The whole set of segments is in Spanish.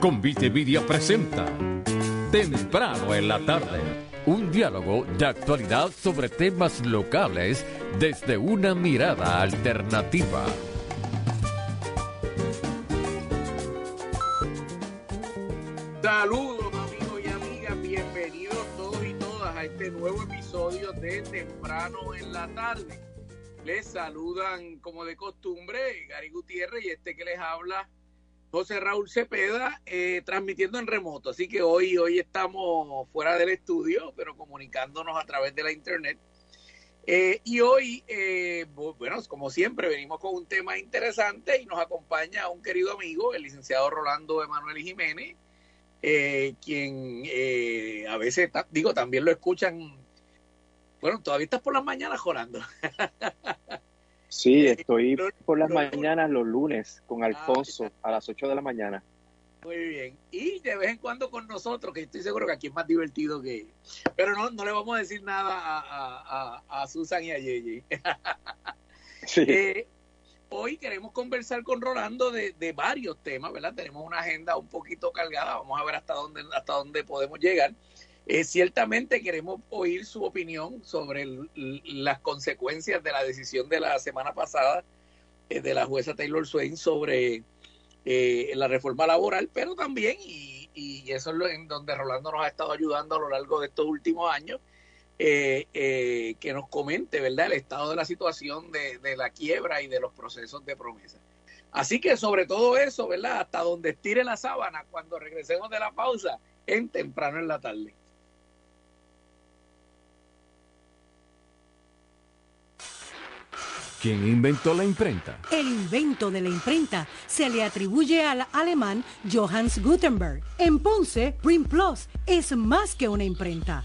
Convite Media presenta Temprano en la tarde. Un diálogo de actualidad sobre temas locales desde una mirada alternativa. Saludos amigos y amigas, bienvenidos todos y todas a este nuevo episodio de Temprano en la tarde. Les saludan como de costumbre Gary Gutiérrez y este que les habla José Raúl Cepeda, eh, transmitiendo en remoto. Así que hoy, hoy estamos fuera del estudio, pero comunicándonos a través de la internet. Eh, y hoy, eh, bueno, como siempre, venimos con un tema interesante y nos acompaña un querido amigo, el licenciado Rolando Emanuel Jiménez, quien a veces, digo, también lo escuchan. Bueno, todavía estás por las mañanas, Rolando. Sí, estoy por las mañanas los lunes con ah, Alfonso a las 8 de la mañana. Muy bien. Y de vez en cuando con nosotros, que estoy seguro que aquí es más divertido que... Pero no, no le vamos a decir nada a, a, Susan y a Yeye. Sí. Eh, hoy queremos conversar con Rolando de, de, varios temas, ¿verdad? Tenemos una agenda un poquito cargada, vamos a ver hasta dónde, hasta dónde podemos llegar. Eh, ciertamente queremos oír su opinión sobre las consecuencias de la decisión de la semana pasada eh, de la jueza Taylor Swain sobre eh, la reforma laboral, pero también, y, eso es lo en donde Rolando nos ha estado ayudando a lo largo de estos últimos años, que nos comente, ¿verdad?, el estado de la situación de, de la quiebra y de los procesos de promesa. Así que sobre todo eso, ¿verdad? Hasta donde estire la sábana cuando regresemos de la pausa en temprano en la tarde. ¿Quién inventó la imprenta? El invento de la imprenta se le atribuye al alemán Johannes Gutenberg. En Ponce, Print Plus es más que una imprenta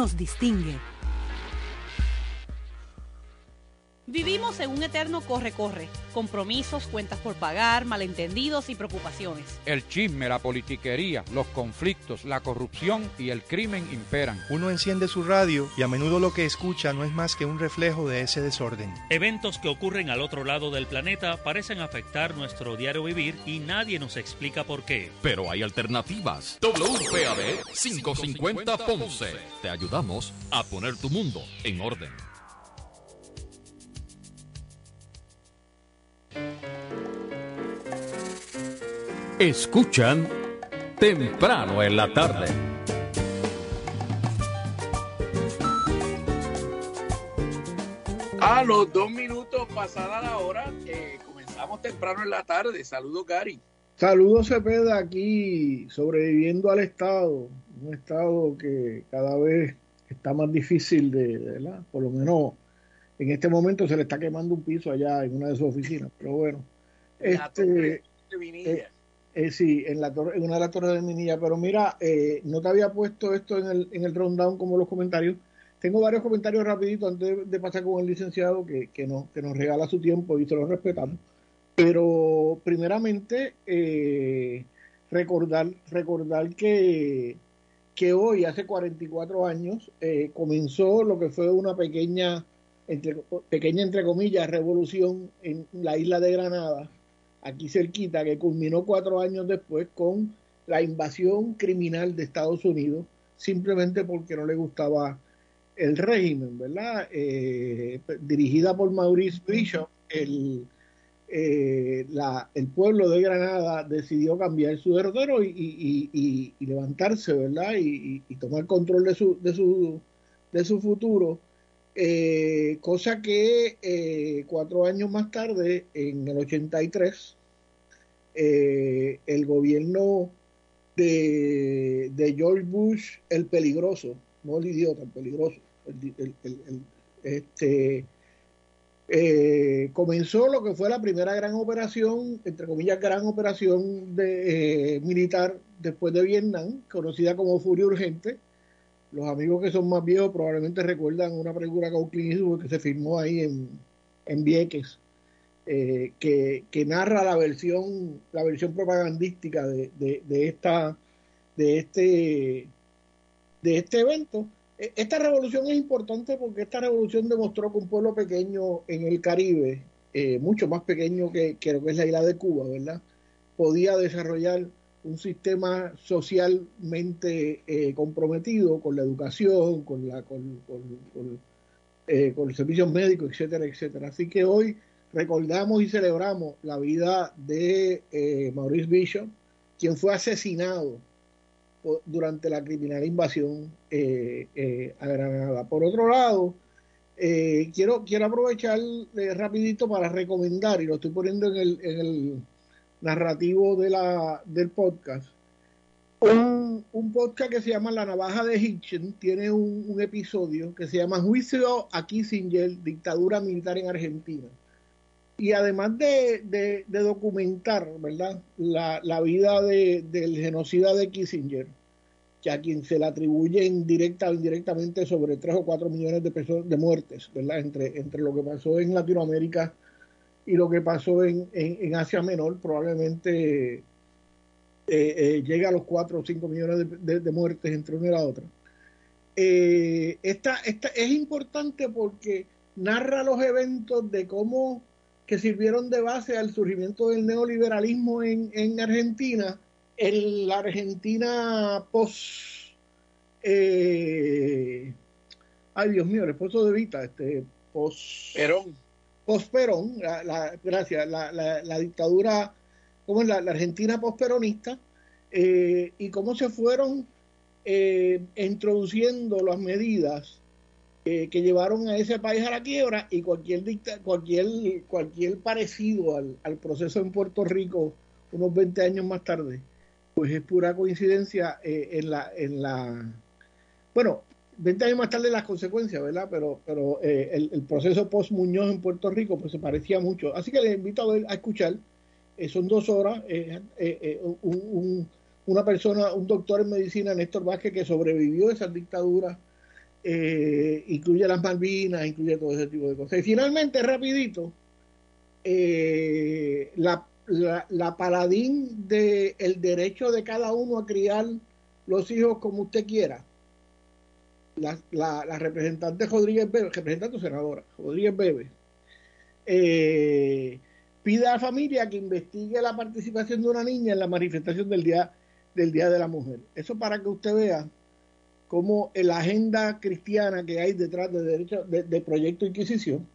nos distingue. Vivimos en un eterno corre-corre, compromisos, cuentas por pagar, malentendidos y preocupaciones. El chisme, la politiquería, los conflictos, la corrupción y el crimen imperan. Uno enciende su radio y a menudo lo que escucha no es más que un reflejo de ese desorden. Eventos que ocurren al otro lado del planeta parecen afectar nuestro diario vivir y nadie nos explica por qué. Pero hay alternativas. WPAD 550 Ponce. Te ayudamos a poner tu mundo en orden. Escuchan temprano en la tarde. A los dos minutos pasada la hora, eh, comenzamos temprano en la tarde. Saludos, Gary. Saludos, Cepeda, aquí sobreviviendo al Estado. Un Estado que cada vez está más difícil de, ¿verdad? Por lo menos en este momento se le está quemando un piso allá en una de sus oficinas. Pero bueno, este. Eh, sí, en, la torre, en una de las torres de Minilla. Pero mira, eh, no te había puesto esto en el, en el rundown como los comentarios. Tengo varios comentarios rapiditos antes de, pasar con el licenciado que, que, nos, que nos regala su tiempo y se lo respetamos. Pero primeramente, eh, recordar, recordar que, que hoy, hace 44 años, comenzó lo que fue una pequeña, pequeña entre comillas, revolución en la isla de Granada, aquí cerquita, que culminó cuatro años después con la invasión criminal de Estados Unidos, simplemente porque no le gustaba el régimen, ¿verdad? Eh, dirigida por Maurice Bishop, el, eh, el pueblo de Granada decidió cambiar su derrotero y, levantarse, ¿verdad? Y, tomar control de su, de su, de su futuro. Eh, cosa que eh, cuatro años más tarde, en el 83, eh, el gobierno de, George Bush, el peligroso, no el idiota, el peligroso, este, comenzó lo que fue la primera gran operación, entre comillas, gran operación de, militar después de Vietnam, conocida como Furia Urgente. Los amigos que son más viejos probablemente recuerdan una película con que se filmó ahí en, en Vieques, eh, que, que, narra la versión, la versión propagandística de, de, esta, de, este, de este evento. E, esta revolución es importante porque esta revolución demostró que un pueblo pequeño en el Caribe, eh, mucho más pequeño que, que, lo que es la isla de Cuba, ¿verdad? Podía desarrollar un sistema socialmente eh, comprometido con la educación, con, la, con, con, eh, con los servicios médicos, etcétera, etcétera. Así que hoy recordamos y celebramos la vida de eh, Maurice Bishop, quien fue asesinado durante la criminal invasión a Granada. Por otro lado, quiero, quiero aprovechar rapidito para recomendar, y lo estoy poniendo en el, en el narrativo de la, del podcast. Un, un, podcast que se llama La Navaja de Hitchen tiene un, episodio que se llama Juicio a Kissinger, dictadura militar en Argentina. Y además de, de, documentar ¿verdad? La, la vida de, del genocida de Kissinger, que a quien se le atribuyen directa o indirectamente sobre 3 o 4 millones de, personas, de muertes, ¿verdad? Entre, entre lo que pasó en Latinoamérica y lo que pasó en, en, Asia Menor probablemente eh, eh, llega a los 4 o 5 millones de, muertes entre una y la otra. Eh, esta, esta, es importante porque narra los eventos de cómo que sirvieron de base al surgimiento del neoliberalismo en, en Argentina, en la Argentina post... Eh, ay, Dios mío, el esposo de Vita, este, post... Perón posperón, la, la, gracias, la, la, dictadura, como es la, Argentina posperonista, eh, y cómo se fueron eh, introduciendo las medidas eh, que llevaron a ese país a la quiebra y cualquier dicta, cualquier cualquier parecido al, al, proceso en Puerto Rico unos 20 años más tarde, pues es pura coincidencia en la en la bueno 20 años más tarde las consecuencias, ¿verdad? Pero, pero eh, el, proceso post-Muñoz en Puerto Rico pues se parecía mucho. Así que les invito a, a escuchar. Eh, son dos horas. Eh, una persona, un doctor en medicina, Néstor Vázquez, que sobrevivió a esas dictaduras, incluye las Malvinas, incluye todo ese tipo de cosas. Y finalmente, rapidito, la, la, la, paladín del el derecho de cada uno a criar los hijos como usted quiera la, la, representante Rodríguez Bebe, representante senadora Rodríguez Bebe, eh, pide a la familia que investigue la participación de una niña en la manifestación del día del día de la mujer. Eso para que usted vea cómo la agenda cristiana que hay detrás de derecho de, proyecto Inquisición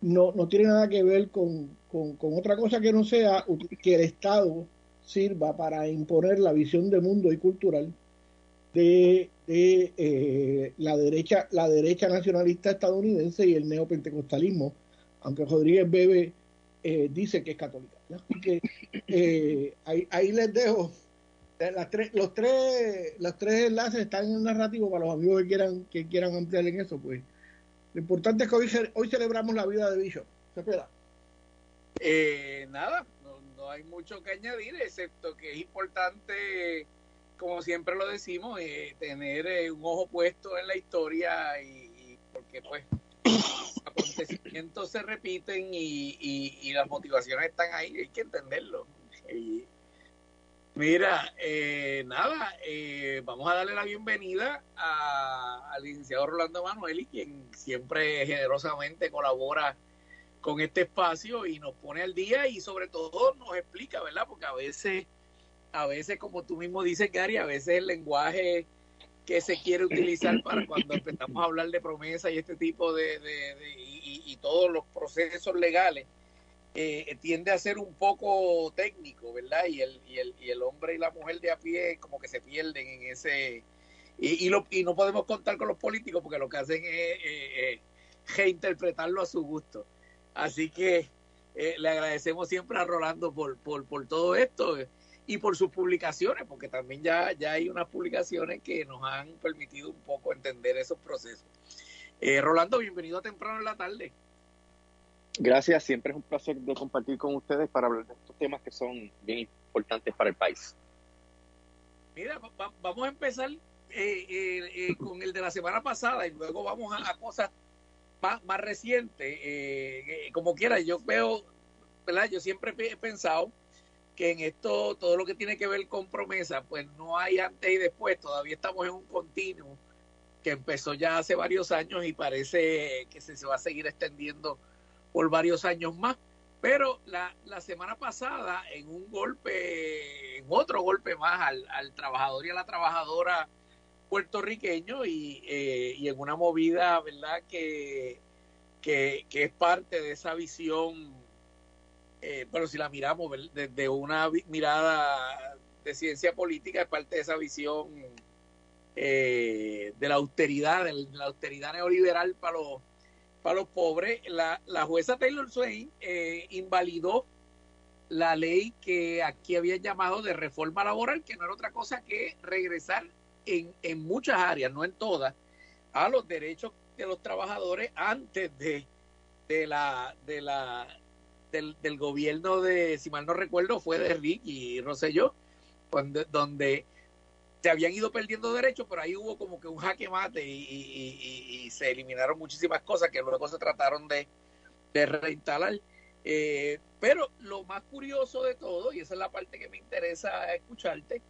no, no tiene nada que ver con, con otra cosa que no sea que el Estado sirva para imponer la visión de mundo y cultural de, eh, la derecha la derecha nacionalista estadounidense y el neopentecostalismo, aunque Rodríguez Bebe eh, dice que es católica. Así que eh, ahí, les dejo. Las tres, los tres los tres enlaces están en el narrativo para los amigos que quieran que quieran ampliar en eso pues lo importante es que hoy, hoy celebramos la vida de Bishop se espera nada no, no hay mucho que añadir excepto que es importante como siempre lo decimos, eh, tener eh, un ojo puesto en la historia y, porque pues acontecimientos se repiten y, las motivaciones están ahí, hay que entenderlo. mira, eh, nada, vamos a darle la bienvenida al licenciado Rolando Manueli, quien siempre generosamente colabora con este espacio y nos pone al día y sobre todo nos explica, ¿verdad? Porque a veces a veces, como tú mismo dices, Gary, a veces el lenguaje que se quiere utilizar para cuando empezamos a hablar de promesa y este tipo de, y, todos los procesos legales eh, tiende a ser un poco técnico, ¿verdad? Y el, y, el, y el hombre y la mujer de a pie como que se pierden en ese... Y, lo, y no podemos contar con los políticos porque lo que hacen es reinterpretarlo a su gusto. Así que eh, le agradecemos siempre a Rolando por, por todo esto y por sus publicaciones, porque también ya, ya hay unas publicaciones que nos han permitido un poco entender esos procesos. Eh, Rolando, bienvenido a temprano en la tarde. Gracias, siempre es un placer de compartir con ustedes para hablar de estos temas que son bien importantes para el país. Mira, vamos a empezar con el de la semana pasada y luego vamos a, cosas más, más recientes. como quiera, yo veo, ¿verdad? Yo siempre he pensado que en esto, todo lo que tiene que ver con promesa, pues no hay antes y después, todavía estamos en un continuo que empezó ya hace varios años y parece que se, va a seguir extendiendo por varios años más. Pero la, la semana pasada, en un golpe, en otro golpe más al, trabajador y a la trabajadora puertorriqueño y, eh, y en una movida, ¿verdad?, que, que, que es parte de esa visión eh, pero si la miramos desde una mirada de ciencia política, es parte de esa visión eh, de la austeridad, de la austeridad neoliberal para los, para los pobres. La, la jueza Taylor Swain eh, invalidó la ley que aquí había llamado de reforma laboral, que no era otra cosa que regresar en, en muchas áreas, no en todas, a los derechos de los trabajadores antes de, de la de la del, del, gobierno de, si mal no recuerdo, fue de Ricky Rosselló, donde, donde se habían ido perdiendo derechos, pero ahí hubo como que un jaque mate y, se eliminaron muchísimas cosas que luego se trataron de, de reinstalar. Eh, pero lo más curioso de todo, y esa es la parte que me interesa escucharte,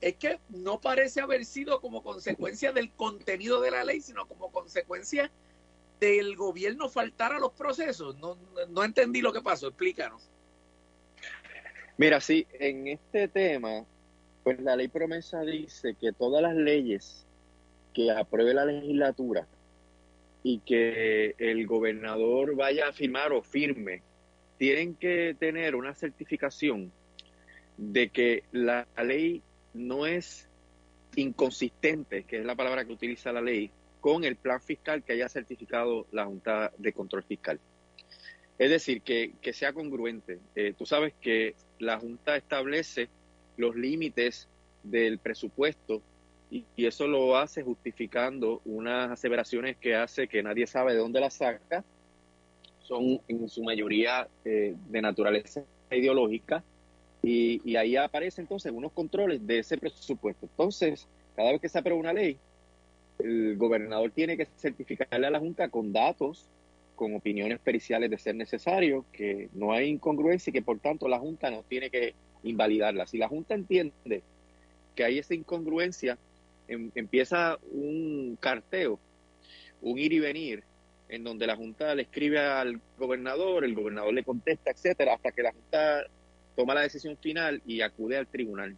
es que no parece haber sido como consecuencia del contenido de la ley, sino como consecuencia del gobierno faltar a los procesos. No, no entendí lo que pasó, explícanos. Mira, sí, en este tema, pues la ley promesa dice que todas las leyes que apruebe la legislatura y que el gobernador vaya a firmar o firme, tienen que tener una certificación de que la ley no es inconsistente, que es la palabra que utiliza la ley, con el plan fiscal que haya certificado la Junta de Control Fiscal. Es decir, que, sea congruente. Eh, tú sabes que la Junta establece los límites del presupuesto y, eso lo hace justificando unas aseveraciones que hace que nadie sabe de dónde las saca. Son en su mayoría eh, de naturaleza ideológica y, y ahí aparecen entonces unos controles de ese presupuesto. Entonces, cada vez que se aprueba una ley, el gobernador tiene que certificarle a la Junta con datos, con opiniones periciales de ser necesario, que no hay incongruencia y que por tanto la Junta no tiene que invalidarla. Si la Junta entiende que hay esa incongruencia, em, empieza un carteo, un ir y venir, en donde la Junta le escribe al gobernador, el gobernador le contesta, etcétera, hasta que la Junta toma la decisión final y acude al tribunal.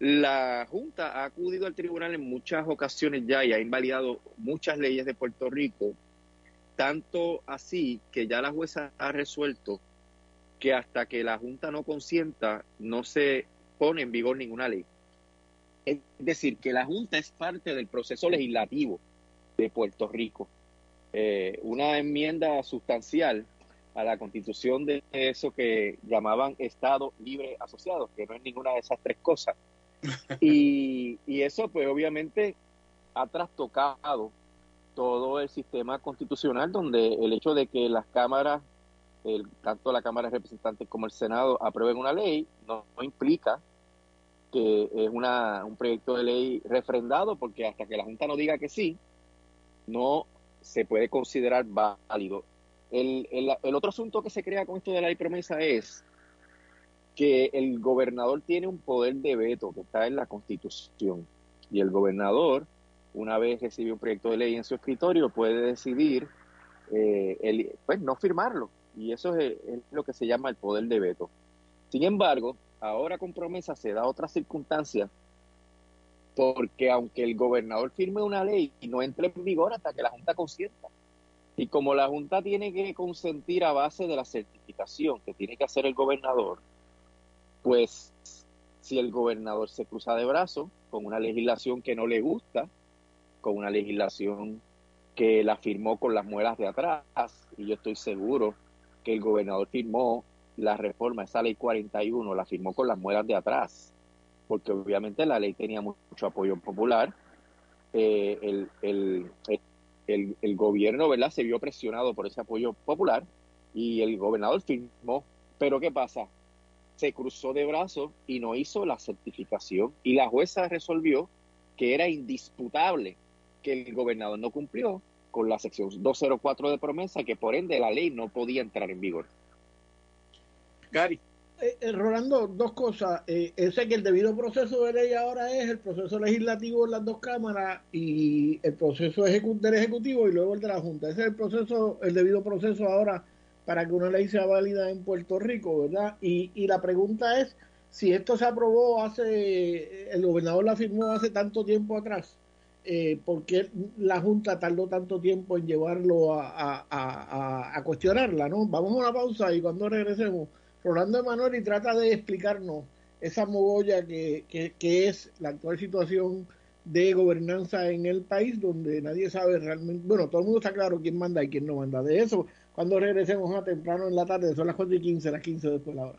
La Junta ha acudido al tribunal en muchas ocasiones ya y ha invalidado muchas leyes de Puerto Rico, tanto así que ya la jueza ha resuelto que hasta que la Junta no consienta no se pone en vigor ninguna ley. Es decir, que la Junta es parte del proceso legislativo de Puerto Rico. Eh, una enmienda sustancial a la constitución de eso que llamaban Estado Libre Asociado, que no es ninguna de esas tres cosas, y, eso pues obviamente ha trastocado todo el sistema constitucional donde el hecho de que las cámaras, el, tanto la Cámara de Representantes como el Senado aprueben una ley no, implica que es una, un proyecto de ley refrendado porque hasta que la Junta no diga que sí, no se puede considerar válido. El, el, el otro asunto que se crea con esto de la ley promesa es que el gobernador tiene un poder de veto que está en la Constitución. Y el gobernador, una vez recibe un proyecto de ley en su escritorio, puede decidir eh, pues no firmarlo. Y eso es, lo que se llama el poder de veto. Sin embargo, ahora con promesa se da otra circunstancia porque aunque el gobernador firme una ley no entre en vigor hasta que la Junta consienta, y como la Junta tiene que consentir a base de la certificación que tiene que hacer el gobernador, pues si el gobernador se cruza de brazos con una legislación que no le gusta, con una legislación que la firmó con las muelas de atrás, y yo estoy seguro que el gobernador firmó la reforma, esa ley 41, la firmó con las muelas de atrás, porque obviamente la ley tenía mucho apoyo popular, eh, el, el, el, el, gobierno ¿verdad? se vio presionado por ese apoyo popular y el gobernador firmó, pero ¿qué pasa? Se cruzó de brazos y no hizo la certificación. Y la jueza resolvió que era indisputable que el gobernador no cumplió con la sección 204 de promesa, que por ende la ley no podía entrar en vigor. Gary. Eh, eh, Rolando, dos cosas. Eh, sé que el debido proceso de ley ahora es el proceso legislativo en las dos cámaras y el proceso del ejecutivo y luego el de la Junta. Ese es el proceso, el debido proceso ahora para que una ley sea válida en Puerto Rico, ¿verdad? Y, y la pregunta es si esto se aprobó hace, el gobernador la firmó hace tanto tiempo atrás. Eh, ¿por qué la Junta tardó tanto tiempo en llevarlo a, a, cuestionarla? ¿no? Vamos a una pausa y cuando regresemos, Rolando Emanuel y trata de explicarnos esa mogolla que, que, es la actual situación de gobernanza en el país, donde nadie sabe realmente, bueno, todo el mundo está claro quién manda y quién no manda. De eso, cuando regresemos a temprano en la tarde, son las 4 y 15, las 15 después de la hora.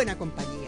buena compañía.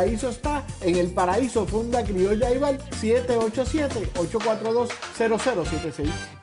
paraíso está en el paraíso Funda Criolla Ival 787-842-0076.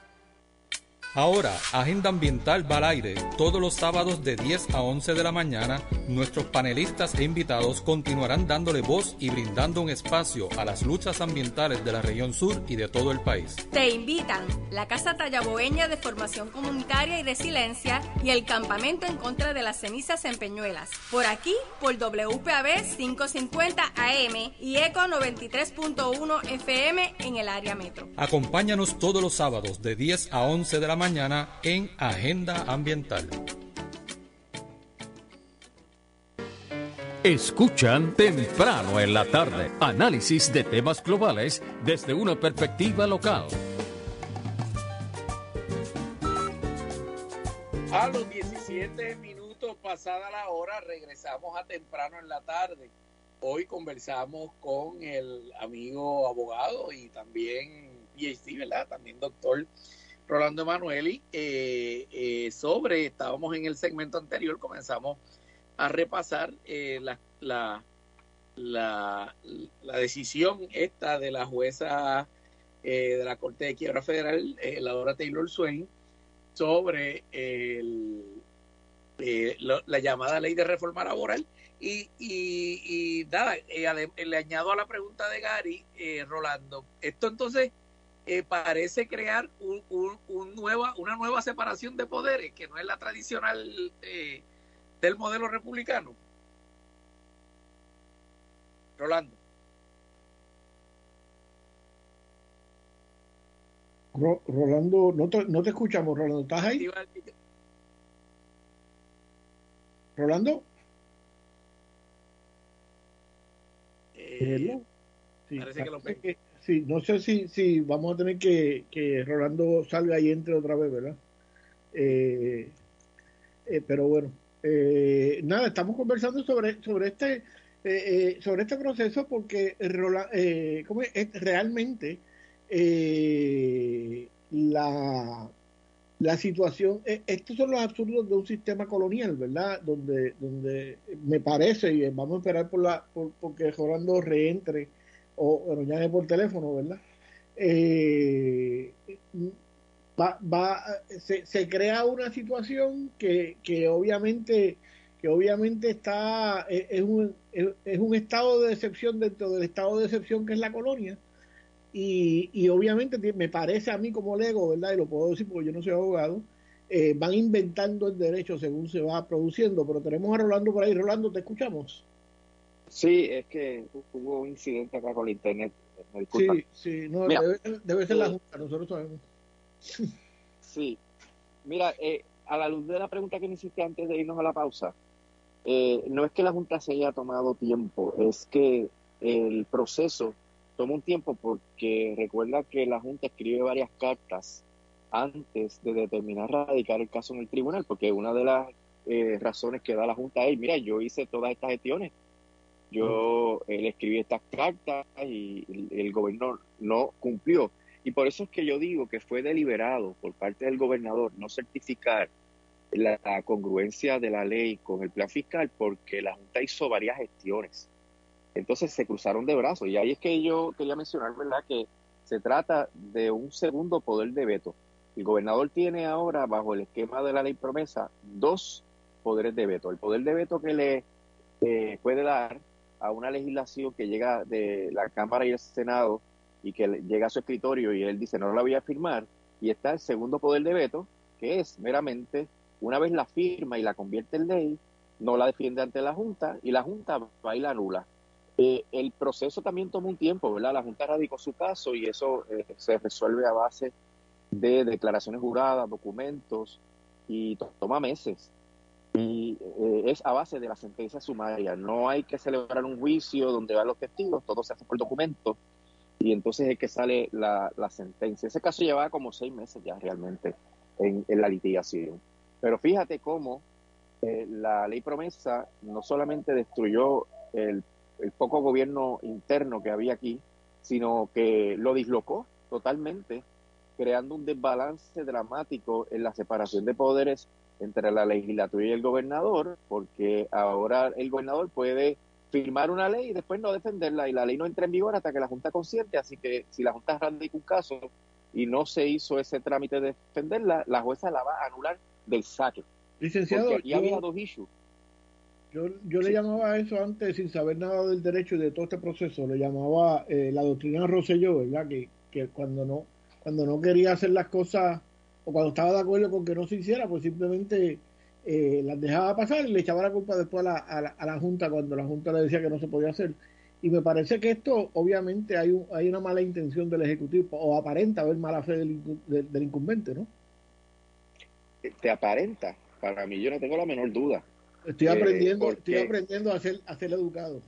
Ahora, Agenda Ambiental va al aire todos los sábados de 10 a 11 de la mañana. Nuestros panelistas e invitados continuarán dándole voz y brindando un espacio a las luchas ambientales de la región sur y de todo el país. Te invitan la Casa Tallaboeña de Formación Comunitaria y Resiliencia y el Campamento en contra de las cenizas en Peñuelas. Por aquí, por WPAB 550 AM y ECO 93.1 FM en el área metro. Acompáñanos todos los sábados de 10 a 11 de la mañana en Agenda Ambiental. Escuchan temprano en la tarde análisis de temas globales desde una perspectiva local. A los 17 minutos pasada la hora regresamos a temprano en la tarde. Hoy conversamos con el amigo abogado y también PhD, ¿verdad? También doctor Rolando Emanueli, eh, eh, sobre, estábamos en el segmento anterior, comenzamos a repasar eh, la, la, la, decisión esta de la jueza de la Corte de Quiebra Federal, la Dora Taylor Swain, sobre el, la llamada ley de reforma laboral. Y, y, y nada, le añado a la pregunta de Gary, Rolando, esto entonces eh, parece crear un, nueva, una nueva separación de poderes que no es la tradicional eh, del modelo republicano. Rolando. Rolando, no te, no te escuchamos, Rolando, ¿estás ahí? Rolando. Eh, parece que lo Sí, no sé si, si vamos a tener que, que Rolando salga y entre otra vez, ¿verdad? Eh, eh, pero bueno, eh, nada, estamos conversando sobre, sobre este sobre este proceso porque ¿cómo realmente la, la situación, estos son los absurdos de un sistema colonial, ¿verdad? Donde, donde me parece, y vamos a esperar por la, por, porque Rolando reentre o, nos llame por teléfono, ¿verdad? Eh, va, va, se, se, crea una situación que, que obviamente que obviamente está es un, es un estado de decepción dentro del estado de decepción que es la colonia y, y obviamente me parece a mí como lego, ¿verdad? Y lo puedo decir porque yo no soy abogado, eh, van inventando el derecho según se va produciendo. Pero tenemos a Rolando por ahí. Rolando, ¿te escuchamos? Sí, es que hubo un incidente acá con el internet. Sí, sí, no, debe, ser la eh, Junta, nosotros sabemos. Sí, mira, eh, a la luz de la pregunta que me hiciste antes de irnos a la pausa, eh, no es que la Junta se haya tomado tiempo, es que el proceso toma un tiempo porque recuerda que la Junta escribe varias cartas antes de determinar radicar el caso en el tribunal, porque una de las razones que da la Junta es, mira, yo hice todas estas gestiones, yo le escribí estas cartas y el, gobernador no cumplió. Y por eso es que yo digo que fue deliberado por parte del gobernador no certificar la, congruencia de la ley con el plan fiscal porque la Junta hizo varias gestiones. Entonces se cruzaron de brazos. Y ahí es que yo quería mencionar, ¿verdad?, que se trata de un segundo poder de veto. El gobernador tiene ahora, bajo el esquema de la ley promesa, dos poderes de veto. El poder de veto que le eh, puede dar a una legislación que llega de la Cámara y el Senado y que llega a su escritorio y él dice no la voy a firmar, y está el segundo poder de veto, que es meramente una vez la firma y la convierte en ley, no la defiende ante la Junta y la Junta va y la anula. Eh, el proceso también toma un tiempo, ¿verdad? La Junta radicó su caso y eso eh, se resuelve a base de declaraciones juradas, documentos y toma meses y eh, es a base de la sentencia sumaria. No hay que celebrar un juicio donde van los testigos, todo se hace por documento y entonces es que sale la, sentencia. Ese caso llevaba como seis meses ya realmente en, la litigación. Pero fíjate cómo eh, la ley promesa no solamente destruyó el, el poco gobierno interno que había aquí, sino que lo dislocó totalmente, creando un desbalance dramático en la separación de poderes entre la legislatura y el gobernador, porque ahora el gobernador puede firmar una ley y después no defenderla y la ley no entra en vigor hasta que la Junta consiente, así que si la Junta radica un caso y no se hizo ese trámite de defenderla, la jueza la va a anular del saque. Licenciado, aquí había dos issues. Yo, yo le llamaba a eso antes sin saber nada del derecho y de todo este proceso, le llamaba eh, la doctrina Rosselló, ¿verdad? Que, que cuando no cuando no quería hacer las cosas o cuando estaba de acuerdo con que no se hiciera, pues simplemente eh, las dejaba pasar y le echaba la culpa después a la, a, la, Junta cuando la Junta le decía que no se podía hacer. Y me parece que esto, obviamente, hay, un, hay una mala intención del Ejecutivo, o aparenta haber mala fe del, del, incumbente, ¿no? Te aparenta. Para mí, yo no tengo la menor duda. Estoy eh, aprendiendo, estoy aprendiendo a ser, a ser educado.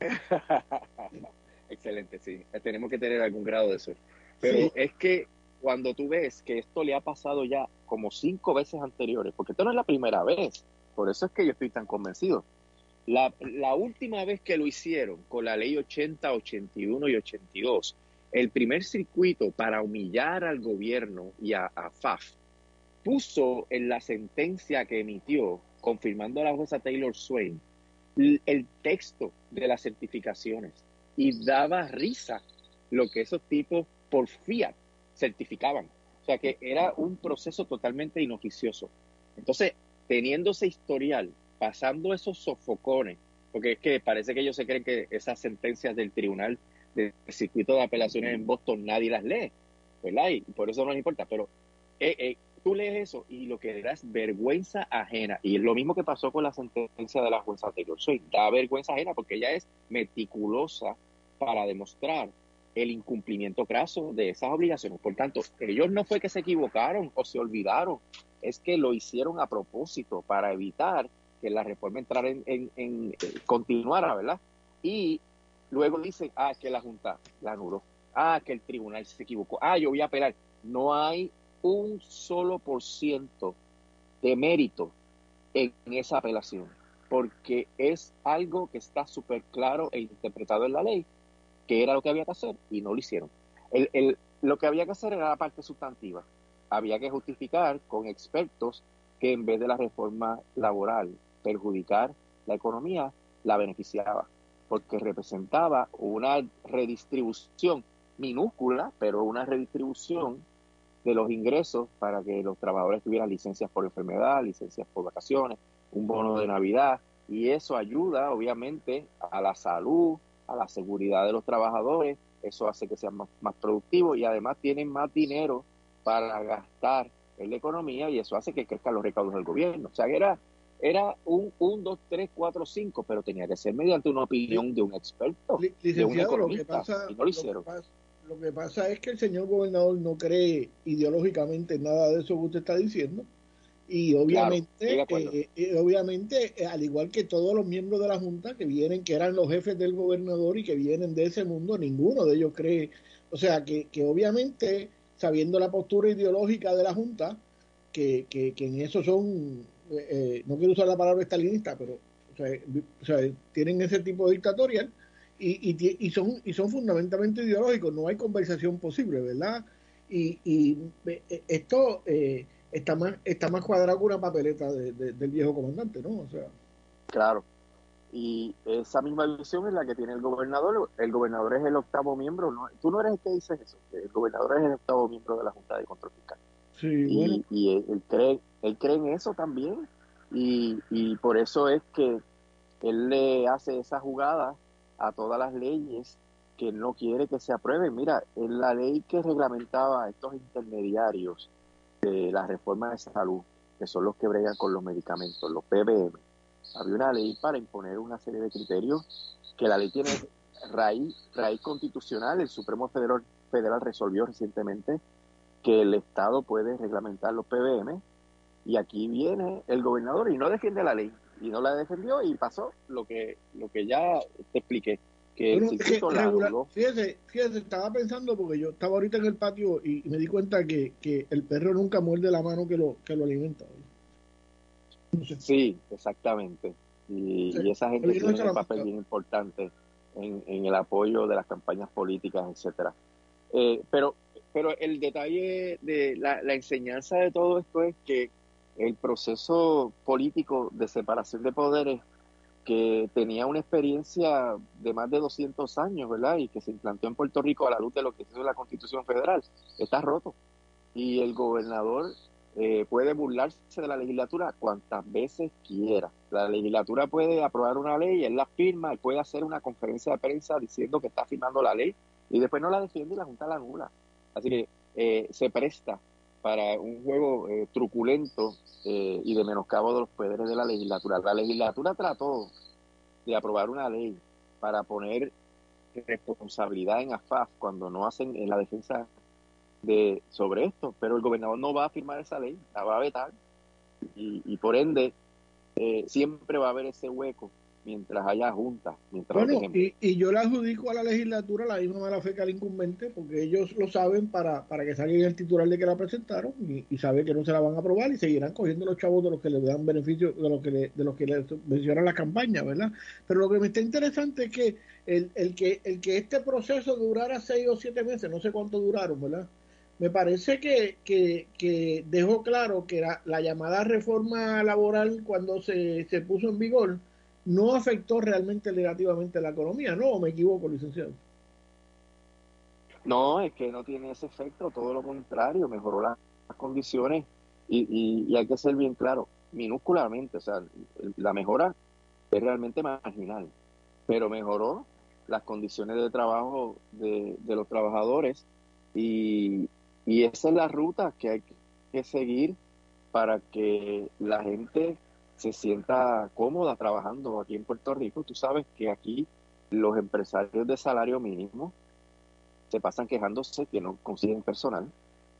Excelente, sí. Tenemos que tener algún grado de eso. Pero es que cuando tú ves que esto le ha pasado ya como cinco veces anteriores, porque esto no es la primera vez, por eso es que yo estoy tan convencido. La, última vez que lo hicieron con la ley 80, 81 y 82, el primer circuito para humillar al gobierno y a, FAF puso en la sentencia que emitió, confirmando a la jueza Taylor Swain, el texto de las certificaciones y daba risa lo que esos tipos por fiat certificaban. O sea que era un proceso totalmente inoficioso. Entonces, teniendo ese historial, pasando esos sofocones, porque es que parece que ellos se creen que esas sentencias del tribunal del circuito de apelaciones en Boston nadie las lee, ¿verdad? Y por eso no les importa, pero eh, eh, tú lees eso y lo que da es vergüenza ajena. Y es lo mismo que pasó con la sentencia de la jueza anterior. Soy, da vergüenza ajena porque ella es meticulosa para demostrar el incumplimiento craso de esas obligaciones. Por tanto, ellos no fue que se equivocaron o se olvidaron, es que lo hicieron a propósito para evitar que la reforma entrara en, en, eh, continuara, ¿verdad? Y luego dicen, ah, que la Junta la anuló, ah, que el tribunal se equivocó, ah, yo voy a apelar. No hay un solo por ciento de mérito en esa apelación, porque es algo que está súper claro e interpretado en la ley qué era lo que había que hacer y no lo hicieron. El, el, lo que había que hacer era la parte sustantiva. Había que justificar con expertos que en vez de la reforma laboral perjudicar la economía, la beneficiaba, porque representaba una redistribución minúscula, pero una redistribución de los ingresos para que los trabajadores tuvieran licencias por enfermedad, licencias por vacaciones, un bono de Navidad, y eso ayuda obviamente a la salud, a la seguridad de los trabajadores, eso hace que sean más, más productivos y además tienen más dinero para gastar en la economía y eso hace que crezcan los recaudos del gobierno. O sea, era, era un 1, 2, 3, 4, 5, pero tenía que ser mediante una opinión de un experto, de un economista, y no lo hicieron. Lo que, pasa, es que el señor gobernador no cree ideológicamente nada de eso que usted está diciendo y obviamente, eh, eh, obviamente, eh, al igual que todos los miembros de la Junta que vienen, que eran los jefes del gobernador y que vienen de ese mundo, ninguno de ellos cree, o sea, que, que obviamente, sabiendo la postura ideológica de la Junta, que, que, en eso son, no quiero usar la palabra estalinista, pero o sea, tienen ese tipo de dictatorial y, y, y, son, y son fundamentalmente ideológicos, no hay conversación posible, ¿verdad? Y, y esto... Eh, está más, está más cuadrado que una papeleta del viejo comandante, ¿no? O sea. Claro. Y esa misma visión es la que tiene el gobernador. El gobernador es el octavo miembro. ¿no? Tú no eres el que dices eso. el gobernador es el octavo miembro de la Junta de Control Fiscal. Sí, y, y él, cree, él cree en eso también. Y, y por eso es que él le hace esa jugada a todas las leyes que no quiere que se aprueben. Mira, en la ley que reglamentaba estos intermediarios de la reforma de salud, que son los que bregan con los medicamentos, los PBM, había una ley para imponer una serie de criterios que la ley tiene raíz, raíz constitucional. El Supremo Federal, Federal resolvió recientemente que el Estado puede reglamentar los PBM y aquí viene el gobernador y no defiende la ley y no la defendió y pasó lo que lo que ya te expliqué que fíjese, fíjese, estaba pensando porque yo estaba ahorita en el patio y, me di cuenta que, que, el perro nunca muerde la mano que lo, que lo alimenta. Sí, exactamente. Y, esa gente tiene un papel bien importante en, en, el apoyo de las campañas políticas, etcétera. Eh, pero, pero el detalle de la, la enseñanza de todo esto es que el proceso político de separación de poderes que tenía una experiencia de más de 200 años, ¿verdad? Y que se implantó en Puerto Rico a la luz de lo que es la Constitución Federal. Está roto. Y el gobernador eh, puede burlarse de la legislatura cuantas veces quiera. La legislatura puede aprobar una ley, él la firma, puede hacer una conferencia de prensa diciendo que está firmando la ley y después no la defiende y la Junta la anula. Así que eh, se presta para un juego eh, truculento eh, y de menoscabo de los poderes de la legislatura. La legislatura trató de aprobar una ley para poner responsabilidad en AFAF cuando no hacen en la defensa de sobre esto, pero el gobernador no va a firmar esa ley, la va a vetar y, y por ende eh, siempre va a haber ese hueco mientras haya juntas. Mientras bueno, y, y, yo le adjudico a la legislatura la misma mala fe que al incumbente, porque ellos lo saben para, para que salga el titular de que la presentaron y, y saben que no se la van a aprobar y seguirán cogiendo los chavos de los que les dan beneficio, de los que le, de los que les mencionan la campaña, ¿verdad? Pero lo que me está interesante es que el, el que el que este proceso durara seis o siete meses, no sé cuánto duraron, ¿verdad? me parece que, que, que dejó claro que la, la, llamada reforma laboral cuando se, se puso en vigor no afectó realmente negativamente la economía, ¿no? ¿O me equivoco, licenciado? No, es que no tiene ese efecto, todo lo contrario, mejoró las condiciones y, y, hay que ser bien claro, minúsculamente, o sea, la mejora es realmente marginal, pero mejoró las condiciones de trabajo de, de los trabajadores y, y esa es la ruta que hay que seguir para que la gente se sienta cómoda trabajando aquí en Puerto Rico. Tú sabes que aquí los empresarios de salario mínimo se pasan quejándose que no consiguen personal,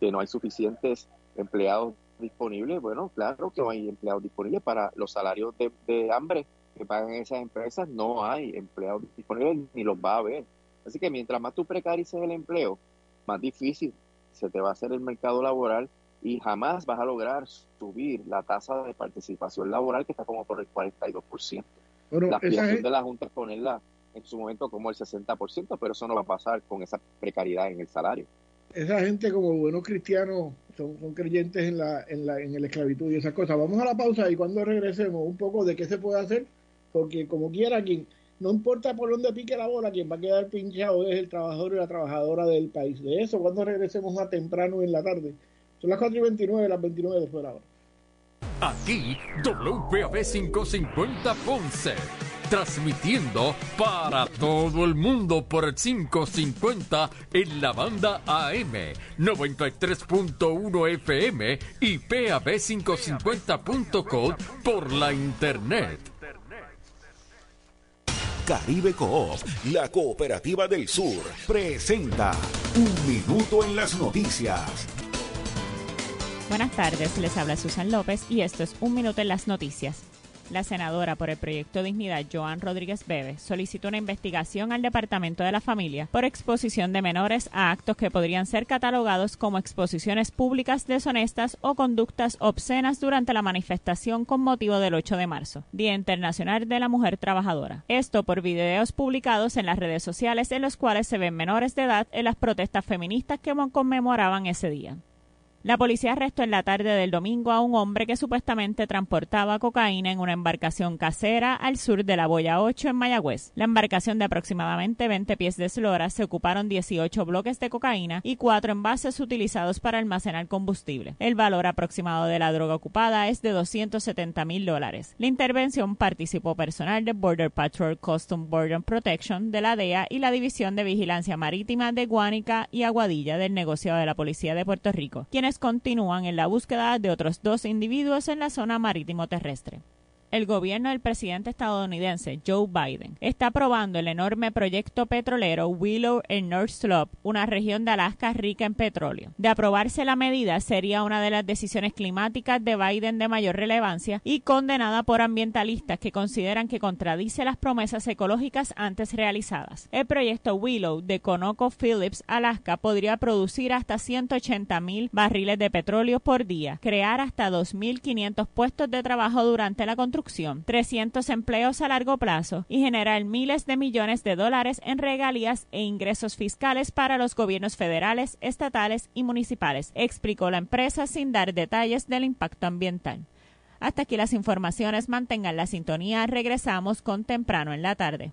que no hay suficientes empleados disponibles. Bueno, claro que no hay empleados disponibles para los salarios de, hambre que pagan esas empresas, no hay empleados disponibles ni los va a haber. Así que mientras más tú precarices el empleo, más difícil se te va a hacer el mercado laboral y jamás vas a lograr subir la tasa de participación laboral que está como por el 42%. Bueno, la aspiración de la Junta es ponerla en su momento como el 60%, pero eso no va a pasar con esa precariedad en el salario. Esa gente como buenos cristianos son, son creyentes en la, en la en la esclavitud y esas cosas. Vamos a la pausa y cuando regresemos un poco de qué se puede hacer, porque como quiera quien no importa por dónde pique la bola, quien va a quedar pinchado es el trabajador y la trabajadora del país. De eso cuando regresemos más temprano en la tarde son las 4 y 29, las 29 después de la hora. Aquí WPAB 550 Ponce. Transmitiendo para todo el mundo por el 550 en la banda AM 93.1 FM y PAB550.com por la internet. Caribe Coop, la cooperativa del sur, presenta Un Minuto en las Noticias. Buenas tardes, les habla Susan López y esto es Un Minuto en las Noticias. La senadora por el proyecto Dignidad, Joan Rodríguez Bebe, solicitó una investigación al Departamento de la Familia por exposición de menores a actos que podrían ser catalogados como exposiciones públicas deshonestas o conductas obscenas durante la manifestación con motivo del 8 de marzo, Día Internacional de la Mujer Trabajadora. Esto por videos publicados en las redes sociales en los cuales se ven menores de edad en las protestas feministas que conmemoraban ese día. La policía arrestó en la tarde del domingo a un hombre que supuestamente transportaba cocaína en una embarcación casera al sur de la Boya 8 en Mayagüez. La embarcación de aproximadamente 20 pies de eslora se ocuparon 18 bloques de cocaína y cuatro envases utilizados para almacenar combustible. El valor aproximado de la droga ocupada es de 270 mil dólares. La intervención participó personal de Border Patrol Custom Border Protection de la DEA y la División de Vigilancia Marítima de Guánica y Aguadilla del negocio de la Policía de Puerto Rico, quienes continúan en la búsqueda de otros dos individuos en la zona marítimo terrestre el gobierno del presidente estadounidense Joe Biden está aprobando el enorme proyecto petrolero Willow en North Slope, una región de Alaska rica en petróleo. De aprobarse la medida, sería una de las decisiones climáticas de Biden de mayor relevancia y condenada por ambientalistas que consideran que contradice las promesas ecológicas antes realizadas. El proyecto Willow de Conoco Phillips, Alaska, podría producir hasta 180 mil barriles de petróleo por día, crear hasta 2.500 puestos de trabajo durante la construcción 300 empleos a largo plazo y generar miles de millones de dólares en regalías e ingresos fiscales para los gobiernos federales, estatales y municipales, explicó la empresa sin dar detalles del impacto ambiental. Hasta aquí las informaciones, mantengan la sintonía, regresamos con temprano en la tarde.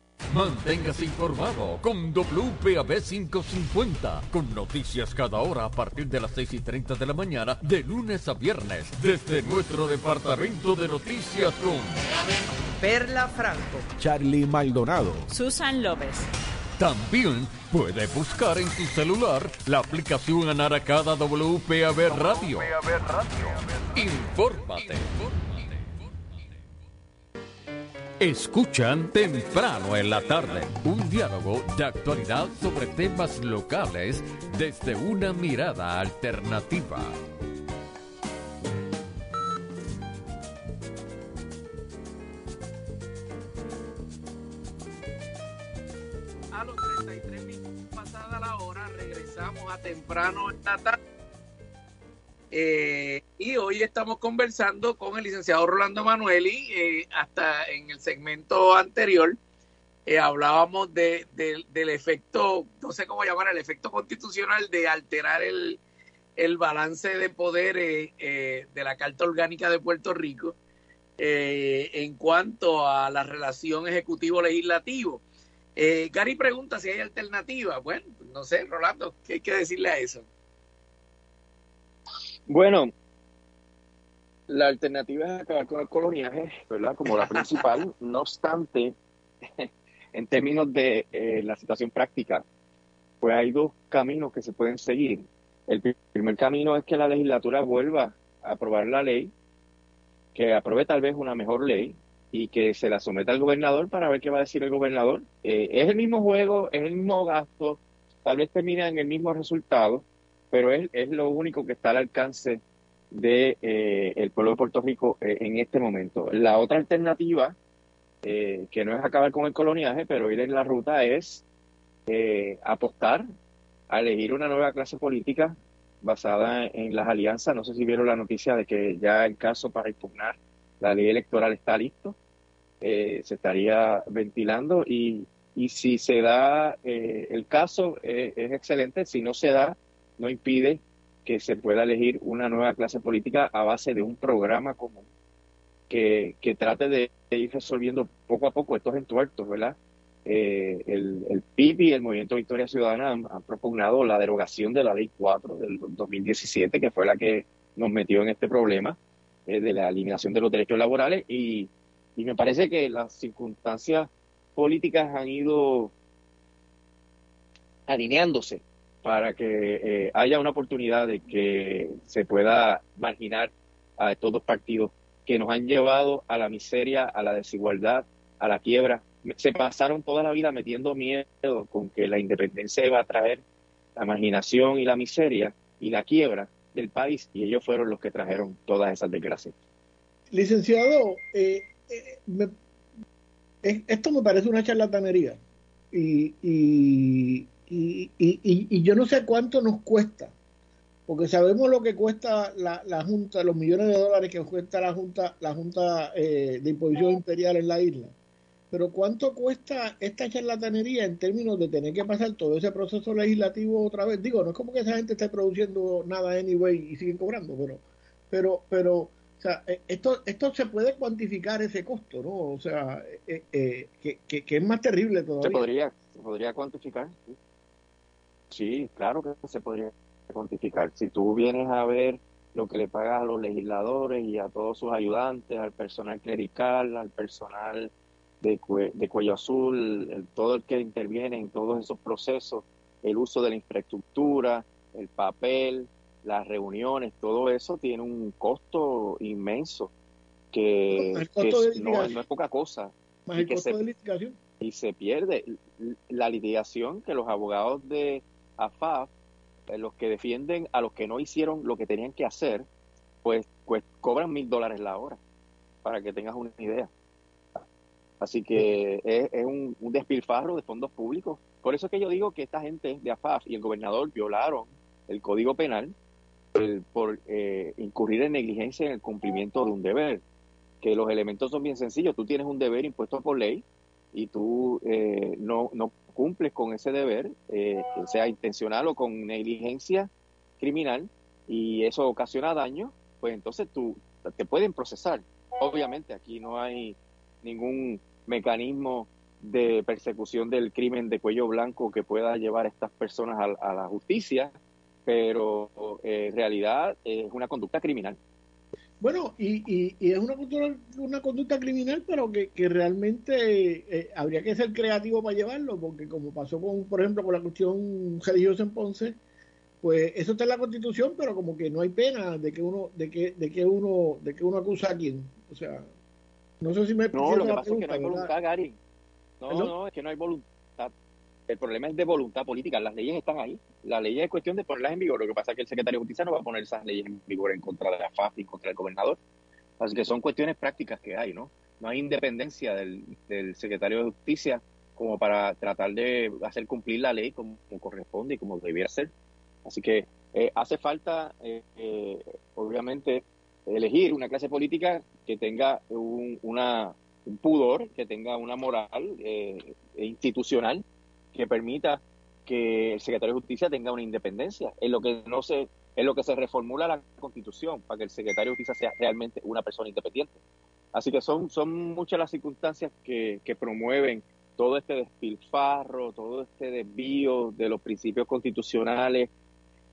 Manténgase informado con WPAB 550, con noticias cada hora a partir de las 6 y 30 de la mañana, de lunes a viernes, desde nuestro departamento de noticias con Perla Franco, Charlie Maldonado, Susan López. También puede buscar en su celular la aplicación Anaracada WPAB Radio. Infórmate. Escuchan temprano en la tarde un diálogo de actualidad sobre temas locales desde una mirada alternativa. A los 33 minutos pasada la hora regresamos a temprano en la tarde eh, y hoy estamos conversando con el licenciado Rolando Manueli. Eh, hasta en el segmento anterior eh, hablábamos de, del efecto, no sé cómo llamar, el efecto constitucional de alterar el, el balance de poder de la Carta Orgánica de Puerto Rico en cuanto a la relación ejecutivo-legislativo. Gary pregunta si hay alternativa. Bueno, no sé, Rolando, ¿qué hay que decirle a eso? Bueno, la alternativa es acabar con el coloniaje, ¿verdad? Como la principal. no obstante, en términos de eh, la situación práctica, pues hay dos caminos que se pueden seguir. El primer camino es que la legislatura vuelva a aprobar la ley, que apruebe tal vez una mejor ley y que se la someta al gobernador para ver qué va a decir el gobernador. Eh, es el mismo juego, es el mismo gasto, tal vez termine en el mismo resultado, pero es, es lo único que está al alcance de eh, el pueblo de Puerto Rico eh, en este momento. La otra alternativa, eh, que no es acabar con el coloniaje, pero ir en la ruta es apostar a elegir una nueva clase política basada en las alianzas. No sé si vieron la noticia de que ya el caso para impugnar la ley electoral está listo. se estaría ventilando y, y si se da el caso es excelente, si no se da no impide que se pueda elegir una nueva clase política a base de un programa común que, trate de, ir resolviendo poco a poco estos entuertos, ¿verdad? Eh, el, el PIB y el Movimiento Victoria Ciudadana han, propugnado la derogación de la Ley 4 del 2017, que fue la que nos metió en este problema eh, de la eliminación de los derechos laborales y, y me parece que las circunstancias políticas han ido alineándose para que eh, haya una oportunidad de que se pueda marginar a estos dos partidos que nos han llevado a la miseria, a la desigualdad, a la quiebra. Se pasaron toda la vida metiendo miedo con que la independencia iba a traer la marginación y la miseria y la quiebra del país y ellos fueron los que trajeron todas esas desgracias. Licenciado, eh, eh, esto me parece una charlatanería y, y, y, yo no sé cuánto nos cuesta, porque sabemos lo que cuesta la, la Junta, los millones de dólares que cuesta la Junta, la Junta eh, de Imposición Imperial en la isla. Pero ¿cuánto cuesta esta charlatanería en términos de tener que pasar todo ese proceso legislativo otra vez? Digo, no es como que esa gente esté produciendo nada anyway y siguen cobrando, pero, pero, pero, o sea, eh, esto, esto se puede cuantificar ese costo, ¿no? O sea, eh, que, que, es más terrible todavía. Se podría, se podría cuantificar. ¿sí? Sí, claro que se podría cuantificar. Si tú vienes a ver lo que le pagas a los legisladores y a todos sus ayudantes, al personal clerical, al personal de, de cuello azul, todo el que interviene en todos esos procesos, el uso de la infraestructura, el papel, las reuniones, todo eso tiene un costo inmenso que, no, es poca cosa. el costo de litigación. Y se pierde la litigación que los abogados de AFAF, eh, los que defienden a los que no hicieron lo que tenían que hacer, pues, pues cobran mil dólares la hora, para que tengas una idea. Así que es, un, despilfarro de fondos públicos. Por eso es que yo digo que esta gente de AFAF y el gobernador violaron el Código Penal por eh, incurrir en negligencia en el cumplimiento de un deber. Que los elementos son bien sencillos. Tú tienes un deber impuesto por ley y tú eh, no, no cumples con ese deber, eh, sea intencional o con negligencia criminal, y eso ocasiona daño, pues entonces tú te pueden procesar. Obviamente aquí no hay ningún mecanismo de persecución del crimen de cuello blanco que pueda llevar a estas personas a, la justicia, pero eh, en realidad es una conducta criminal. Bueno, y, y, es una, una conducta criminal, pero que, que realmente eh, habría que ser creativo para llevarlo, porque como pasó con, por ejemplo, con la cuestión religiosa en Ponce, pues eso está en la Constitución, pero como que no hay pena de que uno, de que, de que uno, de que uno acusa a quien, o sea, no sé si me no, lo que pasa es que no hay voluntad, Gary. No, no, es que no hay voluntad. El problema es de voluntad política. Las leyes están ahí. La ley es cuestión de ponerlas en vigor. Lo que pasa es que el secretario de Justicia no va a poner esas leyes en vigor en contra de la FAF y contra el gobernador. Así que son cuestiones prácticas que hay, ¿no? No hay independencia del, secretario de Justicia como para tratar de hacer cumplir la ley como, corresponde y como debiera ser. Así que eh, hace falta, eh, eh, obviamente, elegir una clase política que tenga un, una, un pudor, que tenga una moral institucional que permita que el secretario de Justicia tenga una independencia, en lo que no se, en lo que se reformula la Constitución para que el secretario de Justicia sea realmente una persona independiente. Así que son, son muchas las circunstancias que, que promueven todo este despilfarro, todo este desvío de los principios constitucionales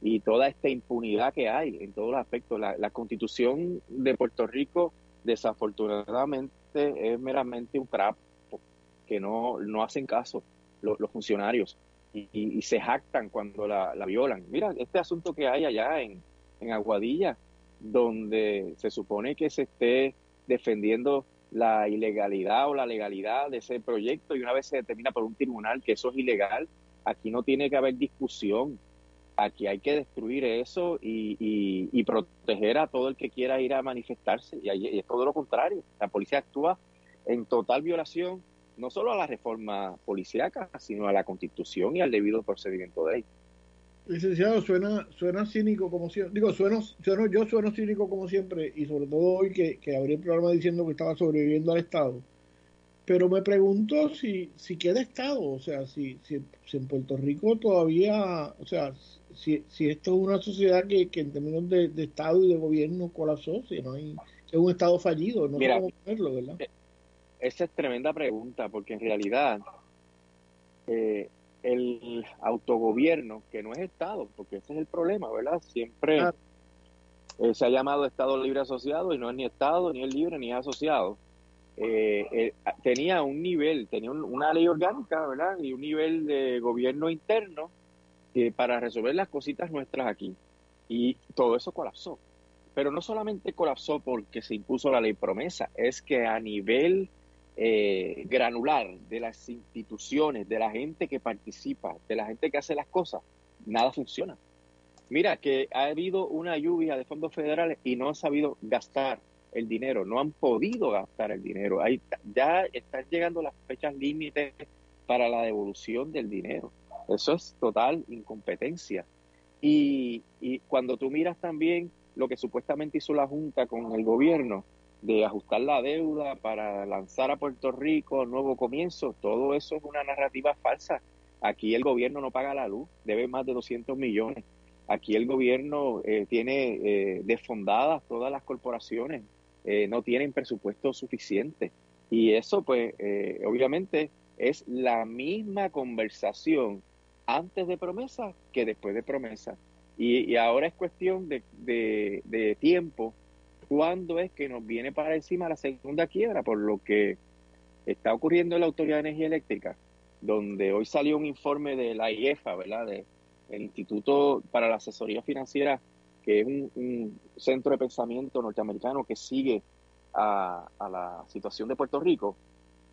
y toda esta impunidad que hay en todos los aspectos. La, la constitución de Puerto Rico, desafortunadamente, es meramente un trapo que no, no hacen caso los, funcionarios y, se jactan cuando la, violan. Mira, este asunto que hay allá en, en Aguadilla, donde se supone que se esté defendiendo la ilegalidad o la legalidad de ese proyecto y una vez se determina por un tribunal que eso es ilegal, aquí no tiene que haber discusión. aquí hay que destruir eso y, proteger a todo el que quiera ir a manifestarse. Y, y, es todo lo contrario. La policía actúa en total violación no solo a la reforma policíaca, sino a la constitución y al debido procedimiento de ley. Licenciado, suena, suena cínico como siempre. Digo, sueno, sueno, yo sueno cínico como siempre y sobre todo hoy que, que abrí el programa diciendo que estaba sobreviviendo al Estado. Pero me pregunto si, si queda Estado, o sea, si, si, en Puerto Rico todavía, o sea, si, si esto es una sociedad que, que en términos de, Estado y de gobierno colapsó, si no hay, es un Estado fallido, no Mira, verlo, ¿verdad? Eh, esa es tremenda pregunta, porque en realidad eh, el autogobierno, que no es Estado, porque ese es el problema, ¿verdad? Siempre eh, se ha llamado Estado libre asociado y no es ni Estado, ni es libre, ni es asociado. Eh, tenía un nivel, tenía una ley orgánica, ¿verdad? Y un nivel de gobierno interno que para resolver las cositas nuestras aquí. Y todo eso colapsó. Pero no solamente colapsó porque se impuso la ley promesa, es que a nivel eh, granular de las instituciones, de la gente que participa, de la gente que hace las cosas, nada funciona. Mira que ha habido una lluvia de fondos federales y no han sabido gastar el dinero, no han podido gastar el dinero. Ahí ya están llegando las fechas límites para la devolución del dinero. Eso es total incompetencia. Y, y cuando tú miras también lo que supuestamente hizo la Junta con el gobierno, de ajustar la deuda para lanzar a Puerto Rico nuevo comienzo, todo eso es una narrativa falsa. Aquí el gobierno no paga la luz, debe más de 200 millones. Aquí el gobierno eh, tiene eh, desfondadas todas las corporaciones, eh, no tienen presupuesto suficiente. Y eso, pues, eh, obviamente es la misma conversación antes de promesa que después de promesa. Y, ahora es cuestión de, de tiempo cuándo es que nos viene para encima la segunda quiebra, por lo que está ocurriendo en la Autoridad de Energía Eléctrica, donde hoy salió un informe de la IEFA, ¿verdad? De, el Instituto para la Asesoría Financiera, que es un, centro de pensamiento norteamericano que sigue a, a, la situación de Puerto Rico,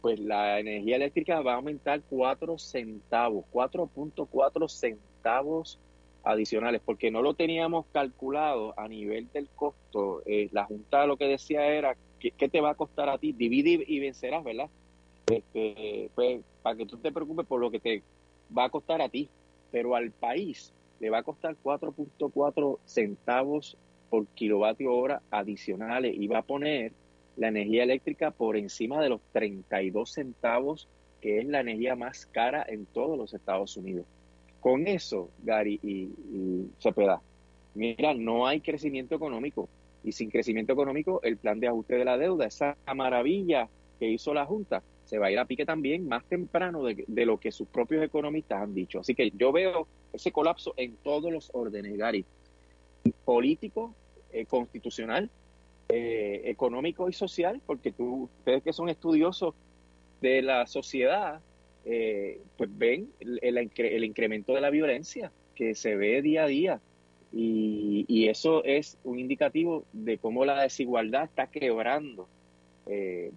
pues la energía eléctrica va a aumentar 4 centavos, 4.4 centavos adicionales, porque no lo teníamos calculado a nivel del costo. Eh, la Junta lo que decía era, ¿qué, te va a costar a ti? Divide y vencerás, ¿verdad? Este, pues para que tú te preocupes por lo que te va a costar a ti, pero al país le va a costar 4.4 centavos por kilovatio hora adicionales y va a poner la energía eléctrica por encima de los 32 centavos, que es la energía más cara en todos los Estados Unidos. Con eso, Gary y, y Cepeda, mira, no hay crecimiento económico. Y sin crecimiento económico, el plan de ajuste de la deuda, esa maravilla que hizo la Junta, se va a ir a pique también más temprano de, lo que sus propios economistas han dicho. Así que yo veo ese colapso en todos los órdenes, Gary. Político, eh, constitucional, eh, económico y social, porque tú, ustedes que son estudiosos de la sociedad, eh, pues ven el, incremento de la violencia que se ve día a día. Y, eso es un indicativo de cómo la desigualdad está quebrando eh,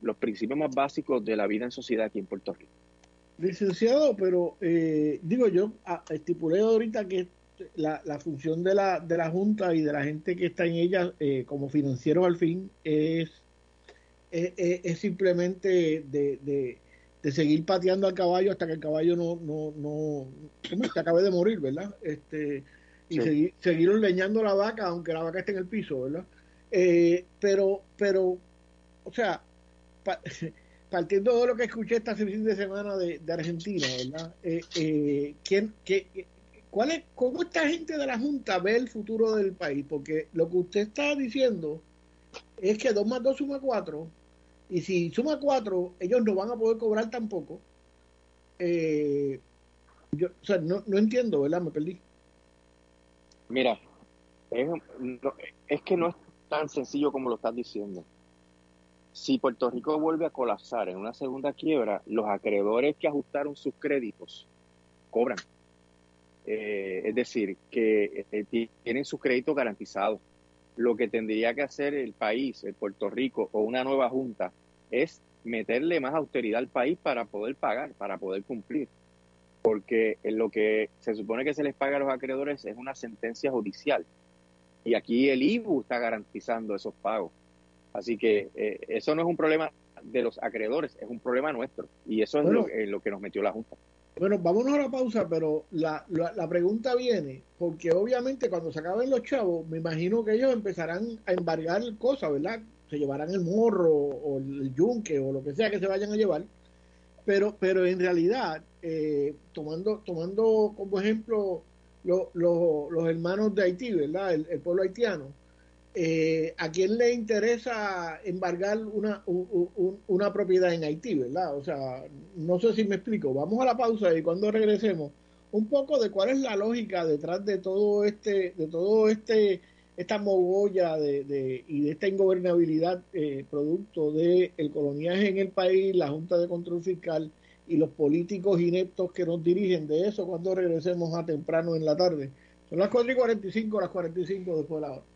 los principios más básicos de la vida en sociedad aquí en Puerto Rico. Licenciado, pero eh, digo yo, estipulé ahorita que la, función de la, de la Junta y de la gente que está en ella eh, como financieros al fin es, es, simplemente de, de seguir pateando al caballo hasta que el caballo no, no, no, se acabe de morir, ¿verdad? Este, y seguir, seguir leñando la vaca, aunque la vaca esté en el piso, ¿verdad? Eh, pero, pero, o sea, partiendo de lo que escuché esta fin de semana de, Argentina, ¿verdad? Eh, eh, ¿quién, qué, cuál es, ¿Cómo esta gente de la Junta ve el futuro del país? Porque lo que usted está diciendo es que 2 más 2 suma 4 y si suma cuatro, ellos no van a poder cobrar tampoco. Eh, yo, o sea, no, no entiendo, ¿verdad? Me perdí. Mira, es, es que no es tan sencillo como lo estás diciendo. Si Puerto Rico vuelve a colapsar en una segunda quiebra, los acreedores que ajustaron sus créditos cobran. Eh, es decir, que eh, tienen sus créditos garantizados lo que tendría que hacer el país, el Puerto Rico o una nueva junta es meterle más austeridad al país para poder pagar, para poder cumplir. porque lo que se supone que se les paga a los acreedores es una sentencia judicial. Y aquí el IBU está garantizando esos pagos. Así que eh, eso no es un problema de los acreedores, es un problema nuestro. Y eso es lo, lo, que nos metió la Junta. Bueno, vámonos a la pausa, pero la, la, pregunta viene, porque obviamente cuando se acaben los chavos, me imagino que ellos empezarán a embargar cosas, ¿verdad? Se llevarán el morro o el yunque o lo que sea que se vayan a llevar. Pero, pero en realidad, eh, tomando, tomando como ejemplo los hermanos de Haití, ¿verdad? el pueblo haitiano, eh, ¿a quién le interesa embargar una, una propiedad en Haití, verdad? O sea, no sé si me explico. Vamos a la pausa y cuando regresemos, un poco de cuál es la lógica detrás de todo este, de todo este, esta mogolla de, y de esta ingobernabilidad eh, producto del el coloniaje en el país, la Junta de Control Fiscal y los políticos ineptos que nos dirigen de eso cuando regresemos a temprano en la tarde. Son las 4 y 45, las 45 después de la hora.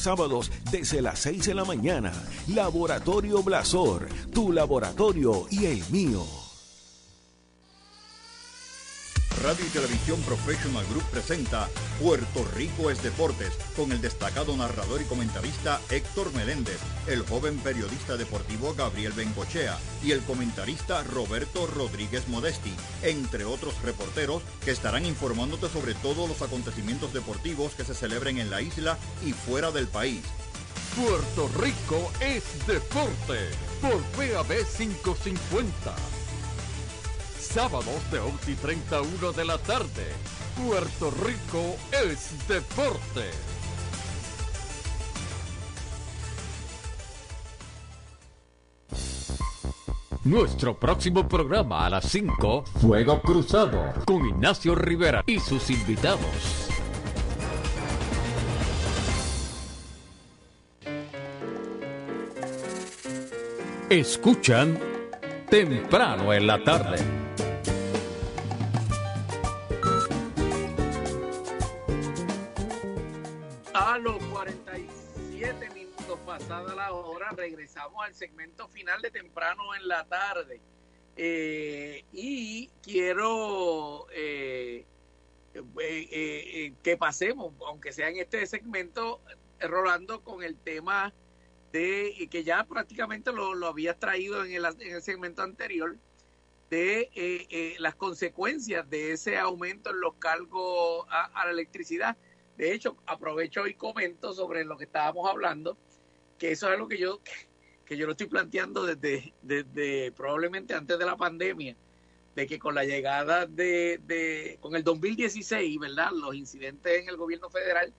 sábados desde las 6 de la mañana. Laboratorio Blasor, tu laboratorio y el mío. Radio y Televisión Professional Group presenta Puerto Rico es Deportes con el destacado narrador y comentarista Héctor Meléndez, el joven periodista deportivo Gabriel Bengochea y el comentarista Roberto Rodríguez Modesti, entre otros reporteros que estarán informándote sobre todos los acontecimientos deportivos que se celebren en la isla y fuera del país. Puerto Rico es deporte por PAB 550 sábados de 11 y 31 de la tarde. Puerto Rico es deporte. Nuestro próximo programa a las 5, Fuego Cruzado, con Ignacio Rivera y sus invitados. Escuchan temprano en la tarde. Regresamos al segmento final de temprano en la tarde. Eh, y quiero eh, eh, que pasemos, aunque sea en este segmento, Rolando, con el tema de que ya prácticamente lo, lo habías traído en el, en el segmento anterior, de las consecuencias de ese aumento en los cargos a, la electricidad. De hecho, aprovecho y comento sobre lo que estábamos hablando que eso es algo que yo, que yo lo estoy planteando desde, desde probablemente antes de la pandemia, de que con la llegada de, de, con el 2016, ¿verdad? Los incidentes en el gobierno federal,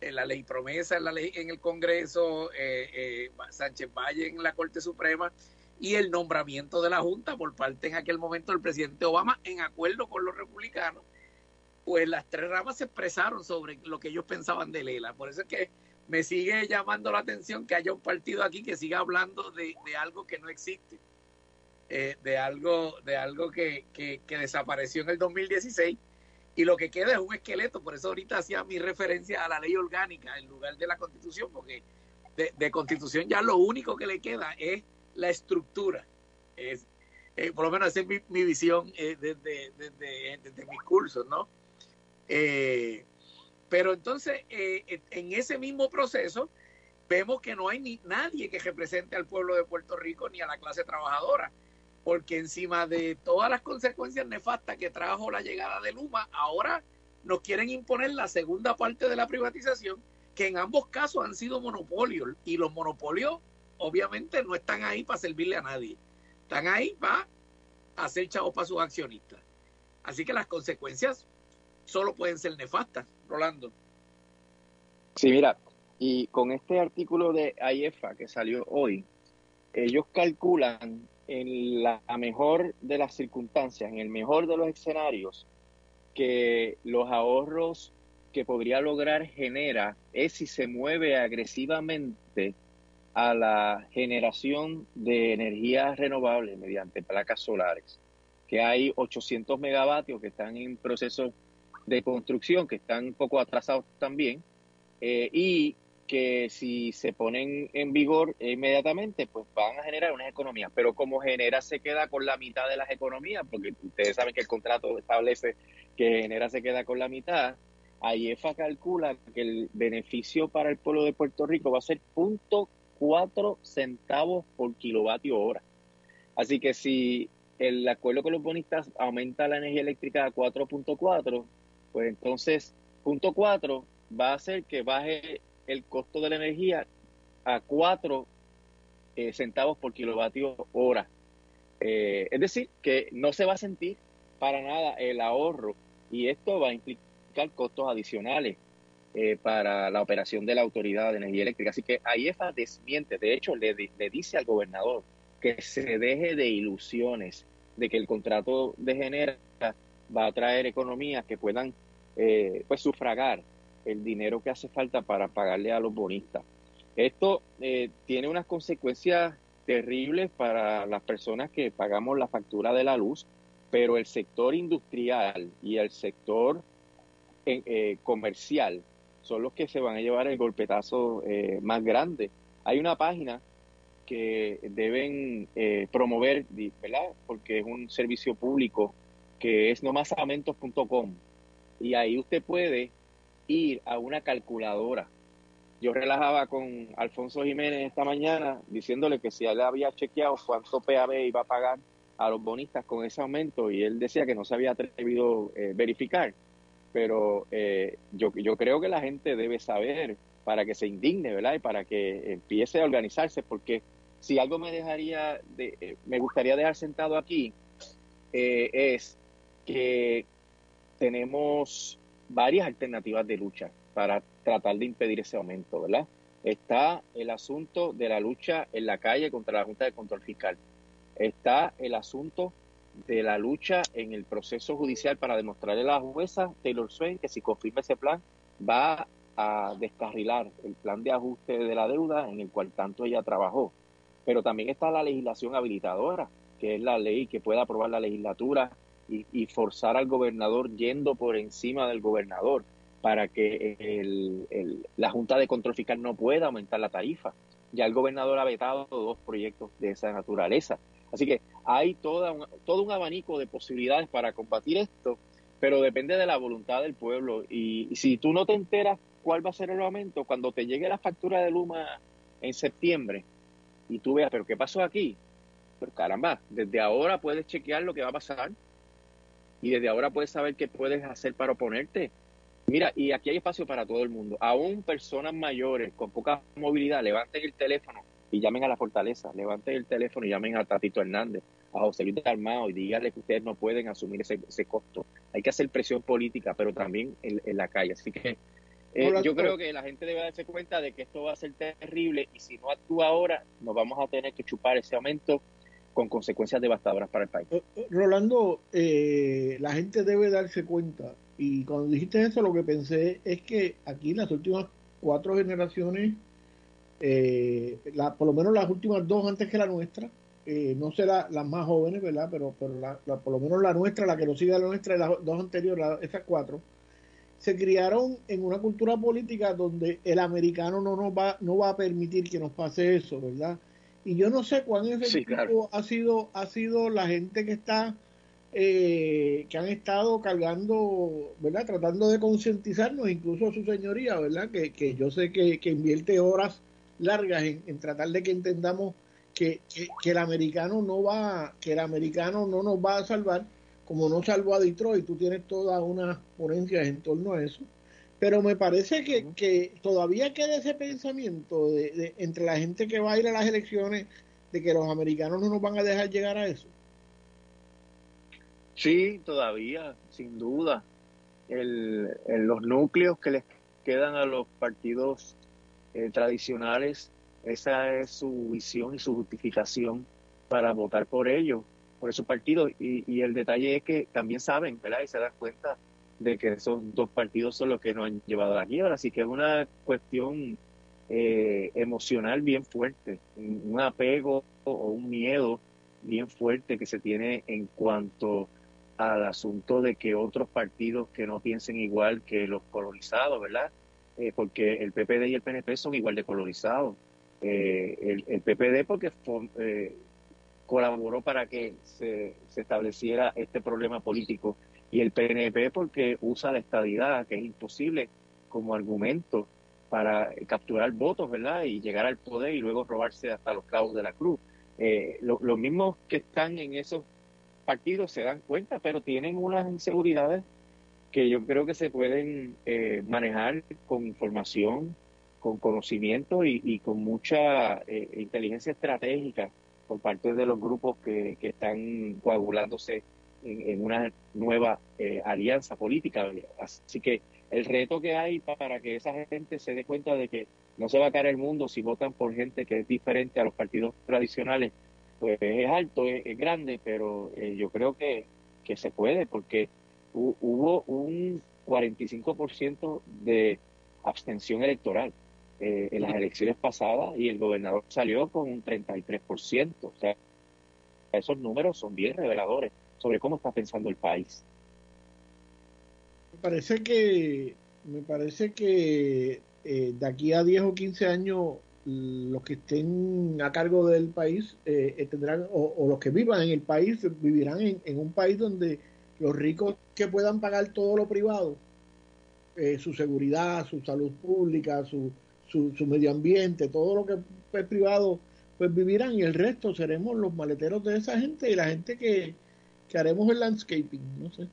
en la ley promesa, en la ley en el Congreso, eh, eh, Sánchez Valle en la Corte Suprema y el nombramiento de la Junta por parte en aquel momento del presidente Obama en acuerdo con los republicanos, pues las tres ramas se expresaron sobre lo que ellos pensaban de Lela. Por eso es que me sigue llamando la atención que haya un partido aquí que siga hablando de, algo que no existe, eh, de algo, de algo que, que, desapareció en el 2016 y lo que queda es un esqueleto, por eso ahorita hacía mi referencia a la ley orgánica en lugar de la constitución, porque de, constitución ya lo único que le queda es la estructura. Es, eh, por lo menos esa es mi, visión eh, desde, desde, desde, mis cursos, ¿no? Eh, pero entonces, eh, en ese mismo proceso, vemos que no hay ni nadie que represente al pueblo de Puerto Rico ni a la clase trabajadora, porque encima de todas las consecuencias nefastas que trajo la llegada de Luma, ahora nos quieren imponer la segunda parte de la privatización, que en ambos casos han sido monopolios, y los monopolios obviamente no están ahí para servirle a nadie, están ahí para hacer chavos para sus accionistas. Así que las consecuencias solo pueden ser nefastas, Rolando. Sí, mira, y con este artículo de AIEFA que salió hoy, ellos calculan en la mejor de las circunstancias, en el mejor de los escenarios, que los ahorros que podría lograr genera es si se mueve agresivamente a la generación de energía renovable mediante placas solares, que hay 800 megavatios que están en proceso de construcción, que están un poco atrasados también, eh, y que si se ponen en vigor inmediatamente, pues van a generar unas economías. Pero como genera se queda con la mitad de las economías, porque ustedes saben que el contrato establece que genera se queda con la mitad, AIEFA calcula que el beneficio para el pueblo de Puerto Rico va a ser punto cuatro centavos por kilovatio hora. Así que si el acuerdo con los bonistas aumenta la energía eléctrica a 4.4, pues entonces punto 4 va a hacer que baje el costo de la energía a 4 eh, centavos por kilovatio hora. Eh, es decir, que no se va a sentir para nada el ahorro y esto va a implicar costos adicionales eh, para la operación de la Autoridad de Energía Eléctrica. Así que AIEFA desmiente, de hecho le, le dice al gobernador que se deje de ilusiones de que el contrato de genera va a traer economías que puedan pues sufragar el dinero que hace falta para pagarle a los bonistas. Esto eh, tiene unas consecuencias terribles para las personas que pagamos la factura de la luz, pero el sector industrial y el sector eh, eh, comercial son los que se van a llevar el golpetazo más grande. Hay una página que deben promover, ¿verdad? Porque es un servicio público que es nomasamentos.com y ahí usted puede ir a una calculadora. Yo relajaba con Alfonso Jiménez esta mañana diciéndole que si él había chequeado cuánto PAB iba a pagar a los bonistas con ese aumento y él decía que no se había atrevido a eh, verificar. Pero eh, yo, yo creo que la gente debe saber para que se indigne, ¿verdad? Y para que empiece a organizarse, porque si algo me dejaría, de, eh, me gustaría dejar sentado aquí, es que tenemos varias alternativas de lucha para tratar de impedir ese aumento, ¿verdad? Está el asunto de la lucha en la calle contra la Junta de Control Fiscal. Está el asunto de la lucha en el proceso judicial para demostrarle a la jueza Taylor Swain que si confirma ese plan va a descarrilar el plan de ajuste de la deuda en el cual tanto ella trabajó. Pero también está la legislación habilitadora, que es la ley que puede aprobar la legislatura y, forzar al gobernador yendo por encima del gobernador para que el, la Junta de Control Fiscal no pueda aumentar la tarifa. Ya el gobernador ha vetado dos proyectos de esa naturaleza. Así que hay toda todo un abanico de posibilidades para combatir esto, pero depende de la voluntad del pueblo. Y, si tú no te enteras cuál va a ser el aumento, cuando te llegue la factura de Luma en septiembre y tú veas, pero ¿qué pasó aquí? Pero caramba, desde ahora puedes chequear lo que va a pasar y desde ahora puedes saber qué puedes hacer para oponerte. Mira, y aquí hay espacio para todo el mundo. Aún personas mayores con poca movilidad, levanten el teléfono y llamen a la fortaleza, levanten el teléfono y llamen a Tatito Hernández, a José Luis de Armado y díganle que ustedes no pueden asumir ese, ese costo. Hay que hacer presión política, pero también en, la calle. Así que eh, yo creo que la gente debe darse cuenta de que esto va a ser terrible y si no actúa ahora, nos vamos a tener que chupar ese aumento con consecuencias devastadoras para el país. Eh, eh, Rolando, eh, la gente debe darse cuenta, y cuando dijiste eso lo que pensé es que aquí las últimas cuatro generaciones, la, por lo menos las últimas dos antes que la nuestra, no sé las más jóvenes, ¿verdad? Pero, pero la, por lo menos la nuestra, la que nos sigue a la nuestra, y las dos anteriores, esas cuatro, se criaron en una cultura política donde el americano no nos va, no va a permitir que nos pase eso, ¿verdad? Y yo no sé cuán efectivo ha sido ha sido la gente que está eh, que han estado cargando, ¿verdad? Tratando de concientizarnos, incluso su señoría, ¿verdad? Que, que yo sé que, que, invierte horas largas en, en tratar de que entendamos que, que, el americano no va, que el americano no nos va a salvar, como no salvó a Detroit, tú tienes toda una ponencia en torno a eso pero me parece que, que todavía queda ese pensamiento de, entre la gente que va a ir a las elecciones de que los americanos no nos van a dejar llegar a eso. Sí, todavía, sin duda. El, los núcleos que les quedan a los partidos eh, tradicionales, esa es su visión y su justificación para votar por ellos, por esos partidos. Y, y el detalle es que también saben, ¿verdad? Y se dan cuenta de que esos dos partidos son los que nos han llevado a la quiebra. Así que es una cuestión eh, emocional bien fuerte, un apego o un miedo bien fuerte que se tiene en cuanto al asunto de que otros partidos que no piensen igual que los colonizados, ¿verdad? Eh, porque el PPD y el PNP son igual de colonizados. Eh, el, PPD porque colaboró para que se, estableciera este problema político y el PNP porque usa la estadidad, que es imposible como argumento para capturar votos, ¿verdad? Y llegar al poder y luego robarse hasta los clavos de la cruz. Eh, los mismos que están en esos partidos se dan cuenta, pero tienen unas inseguridades que yo creo que se pueden eh, manejar con información, con conocimiento y, con mucha eh, inteligencia estratégica por parte de los grupos que, están coagulándose en, una nueva eh, alianza política. Así que el reto que hay para que esa gente se dé cuenta de que no se va a caer el mundo si votan por gente que es diferente a los partidos tradicionales, pues es alto, es, grande, pero eh, yo creo que, que se puede porque hubo un 45% de abstención electoral eh, en las elecciones pasadas y el gobernador salió con un 33%. O sea, esos números son bien reveladores sobre cómo está pensando el país. Me parece que, me parece que eh, de aquí a 10 o 15 años los que estén a cargo del país eh, eh, tendrán, o, los que vivan en el país, vivirán en, un país donde los ricos que puedan pagar todo lo privado, su seguridad, su salud pública, su, su, medio ambiente, todo lo que es privado, pues vivirán y el resto seremos los maleteros de esa gente y la gente que, que haremos el landscaping, no sé.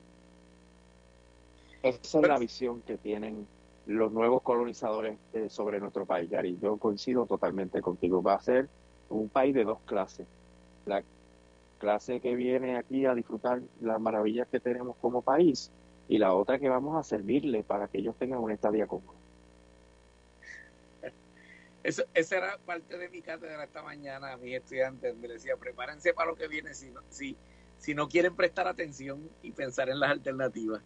Esa es la visión que tienen los nuevos colonizadores eh, sobre nuestro país, Gary. Yo coincido totalmente contigo. Va a ser un país de dos clases. La clase que viene aquí a disfrutar las maravillas que tenemos como país y la otra que vamos a servirle para que ellos tengan una estadía cómoda. Eso, esa era parte de mi cátedra esta mañana a mis estudiantes. Me decía, prepárense para lo que viene si no, si, si no quieren prestar atención y pensar en las alternativas.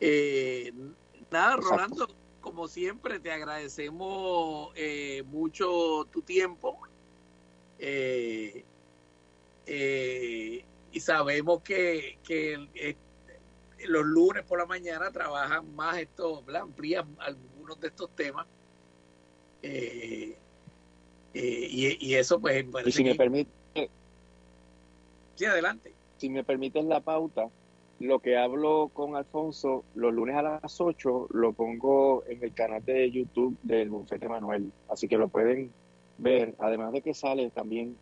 Eh, Nada, Rolando, como siempre, te agradecemos eh, mucho tu tiempo. Eh, eh, y sabemos que, los lunes por la mañana trabajan más estos, amplían algunos de estos temas. Y, y, eso, pues, y si me permite. Adelante. Si me permiten la pauta, lo que hablo con Alfonso los lunes a las 8 lo pongo en el canal de YouTube del Bufete Manuel. Así que lo pueden ver. Además de que sale también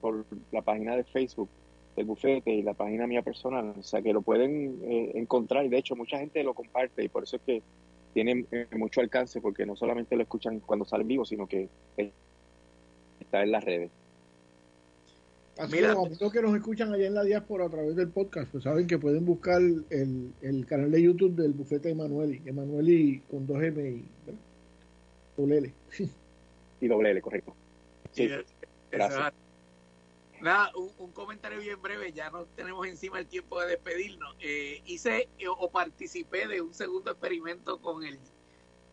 por la página de Facebook del bufete y la página mía personal. O sea que lo pueden eh, encontrar y de hecho mucha gente lo comparte y por eso es que tiene eh, mucho alcance porque no solamente lo escuchan cuando salen vivo, sino que está en las redes. Así Mira, los amigos que nos escuchan allá en la diáspora a través del podcast, pues saben que pueden buscar el, el canal de YouTube del bufete Emanueli, Emanueli con dos M y doble L. Y doble L, correcto. Sí, gracias. Nada, un, comentario bien breve, ya no tenemos encima el tiempo de despedirnos. Eh, hice eh, o participé de un segundo experimento con el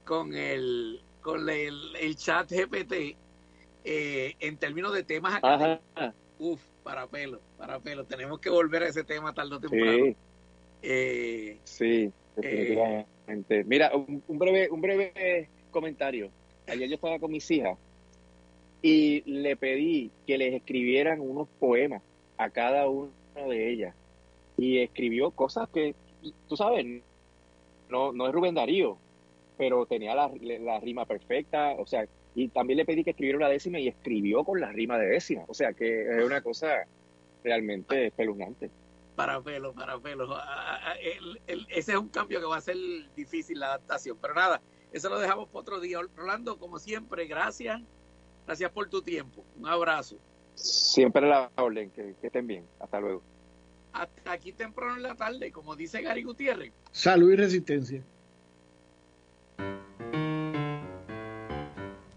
con el con el, el chat GPT eh, en términos de temas académicos Uf, para pelo, para pelo. Tenemos que volver a ese tema tarde o temprano. Sí, eh, sí eh, Mira, un, breve, un breve comentario. Ayer yo estaba con mis hijas y le pedí que les escribieran unos poemas a cada una de ellas. Y escribió cosas que, tú sabes, no, no es Rubén Darío, pero tenía la, la rima perfecta, o sea, y también le pedí que escribiera una décima y escribió con la rima de décima. O sea que es una cosa realmente espeluznante. Para pelo, para pelo. Ah, ah, ah, ese es un cambio que va a ser difícil la adaptación. Pero nada, eso lo dejamos para otro día. Rolando, como siempre, gracias. Gracias por tu tiempo. Un abrazo. Siempre la orden. Que, que estén bien. Hasta luego. Hasta aquí temprano en la tarde, como dice Gary Gutiérrez. Salud y resistencia.